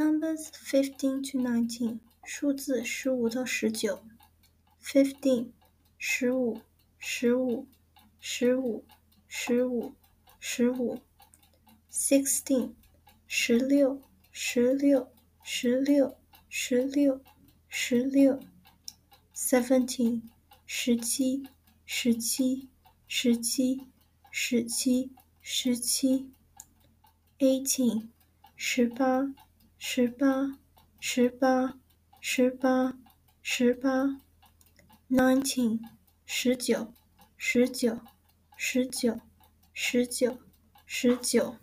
Numbers fifteen to nineteen，数字十五到十九。Fifteen，十五，十五，十五，十五，十五。Sixteen，十六，十六，十六，十六，十六。Seventeen，十七，十七，十七，十七，十七。Eighteen，十八。十八，十八，十八，十八，nineteen，十九，十九，十九，十九，十九。